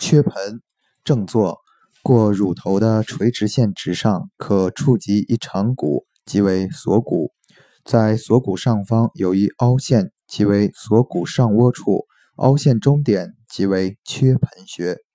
缺盆正坐过乳头的垂直线直上可触及一长骨即为锁骨。在锁骨上方有一凹陷即为锁骨上窝处凹陷中点即为缺盆穴。